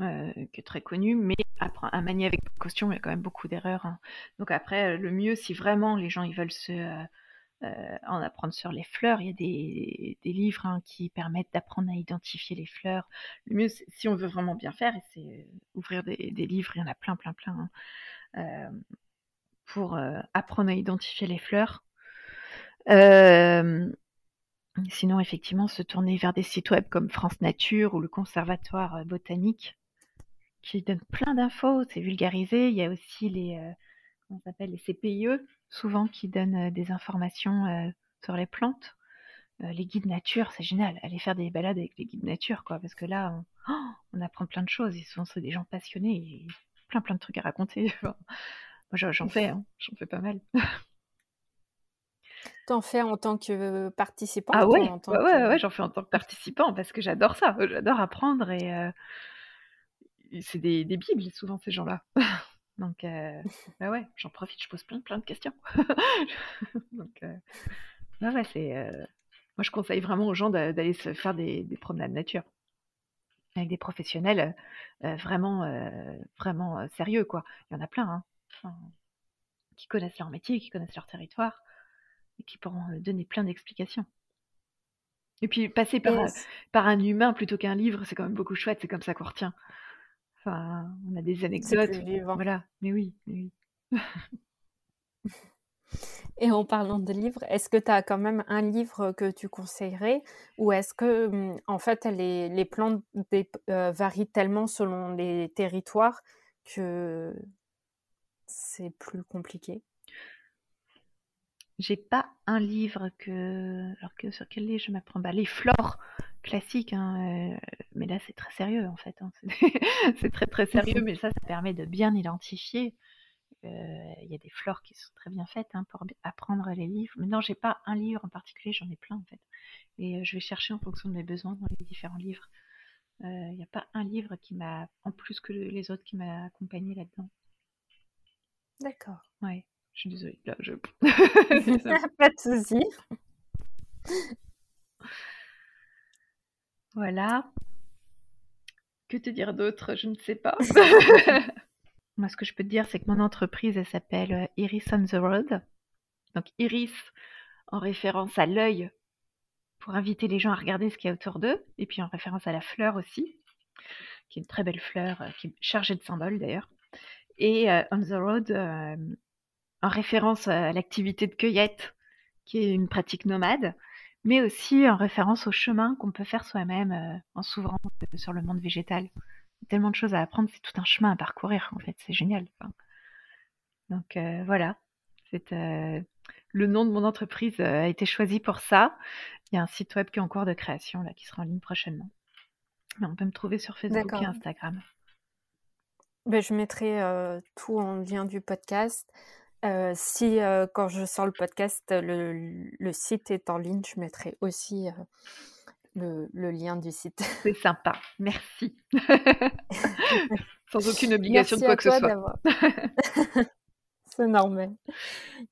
Euh, qui est très connu, mais à, manier avec caution, il y a quand même beaucoup d'erreurs. Hein. Donc après, euh, le mieux, si vraiment les gens ils veulent se, euh, en apprendre sur les fleurs, il y a des, livres hein, qui permettent d'apprendre à identifier les fleurs. Le mieux, si on veut vraiment bien faire, c'est ouvrir des, des, livres, il y en a plein, plein, plein, hein, pour apprendre à identifier les fleurs. Sinon, effectivement, se tourner vers des sites web comme France Nature ou le Conservatoire botanique qui donne plein d'infos, c'est vulgarisé. Il y a aussi les, euh, s'appelle, les CPIE, souvent qui donnent euh, des informations euh, sur les plantes. les guides nature, c'est génial. Aller faire des balades avec les guides nature, quoi, parce que là, on, oh, [GASPS] on apprend plein de choses. Ils sont des gens passionnés, et plein plein de trucs à raconter. [LAUGHS] Moi, j'en fais, hein. j'en fais pas mal. [LAUGHS] T'en fais en tant que participant Ah ouais, ouais, ouais, j'en fais en tant que participant parce que j'adore ça. J'adore apprendre et c'est des, des, bibles souvent ces gens-là. [LAUGHS] Donc, euh, [LAUGHS] bah ouais, j'en profite, je pose plein, plein de questions. [LAUGHS] Donc, euh, ouais, c'est. Euh, moi, je conseille vraiment aux gens d'aller se faire des, des, promenades nature avec des professionnels vraiment, vraiment sérieux, quoi. Il y en a plein, hein, qui connaissent leur métier, qui connaissent leur territoire et qui pourront donner plein d'explications. Et puis passer par, par un humain plutôt qu'un livre, c'est quand même beaucoup chouette, c'est comme ça qu'on retient on a des anecdotes. Voilà, mais oui, mais oui. [LAUGHS] Et en parlant de livres, est-ce que tu as quand même un livre que tu conseillerais ou est-ce que mmh, en fait les, les plantes euh, varient tellement selon les territoires que c'est plus compliqué? J'ai pas un livre que alors que sur quel livre je m'apprends? Bah, les flores classique, hein, euh, mais là c'est très sérieux en fait. Hein. [LAUGHS] C'est très très sérieux, [LAUGHS] mais ça, ça permet de bien identifier. Euh, il y a des fleurs qui sont très bien faites hein, pour apprendre les livres. Mais non, j'ai pas un livre en particulier, j'en ai plein en fait. Et euh, je vais chercher en fonction de mes besoins dans les différents livres. Il n'y a pas un livre qui m'a, en plus que les autres, qui m'a accompagné là-dedans. D'accord. Ouais, je suis désolée. Là, je... [LAUGHS] pas de souci. Voilà. Que te dire d'autre? Je ne sais pas. [LAUGHS] Moi, ce que je peux te dire, c'est que mon entreprise, elle s'appelle euh, Iris on the Road. Donc, Iris, en référence à l'œil, pour inviter les gens à regarder ce qu'il y a autour d'eux. Et puis, en référence à la fleur aussi, qui est une très belle fleur, euh, qui est chargée de symboles d'ailleurs. Et euh, on the road, en référence à l'activité de cueillette, qui est une pratique nomade mais aussi en référence au chemin qu'on peut faire soi-même euh, en s'ouvrant euh, sur le monde végétal. Tellement de choses à apprendre, c'est tout un chemin à parcourir en fait, c'est génial. donc euh, voilà, c'est le nom de mon entreprise a été choisi pour ça. Il y a un site web qui est en cours de création là, qui sera en ligne prochainement. Mais on peut me trouver sur Facebook et Instagram. Ben, je mettrai tout en lien du podcast. Euh, si euh, quand je sors le podcast, le, le, site est en ligne, je mettrai aussi euh, le, le, lien du site. C'est sympa, merci. [LAUGHS] Sans aucune obligation de quoi que ce soit. [LAUGHS] C'est normal.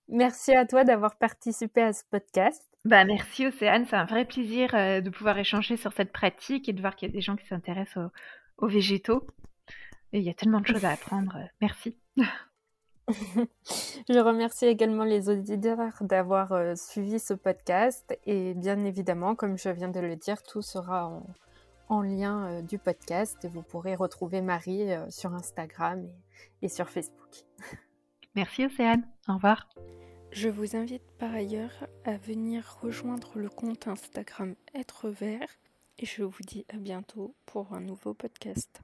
Merci à toi d'avoir participé à ce podcast. Bah, merci Océane, c'est un vrai plaisir de pouvoir échanger sur cette pratique et de voir qu'il y a des gens qui s'intéressent aux, aux végétaux. Et il y a tellement de choses à [LAUGHS] apprendre. Merci. [LAUGHS] Je remercie également les auditeurs d'avoir euh, suivi ce podcast et bien évidemment, comme je viens de le dire, tout sera en, lien euh, du podcast et vous pourrez retrouver Marie euh, sur Instagram et, et sur Facebook. [LAUGHS] Merci Océane, au revoir. Je vous invite par ailleurs à venir rejoindre le compte Instagram Être Vert et je vous dis à bientôt pour un nouveau podcast.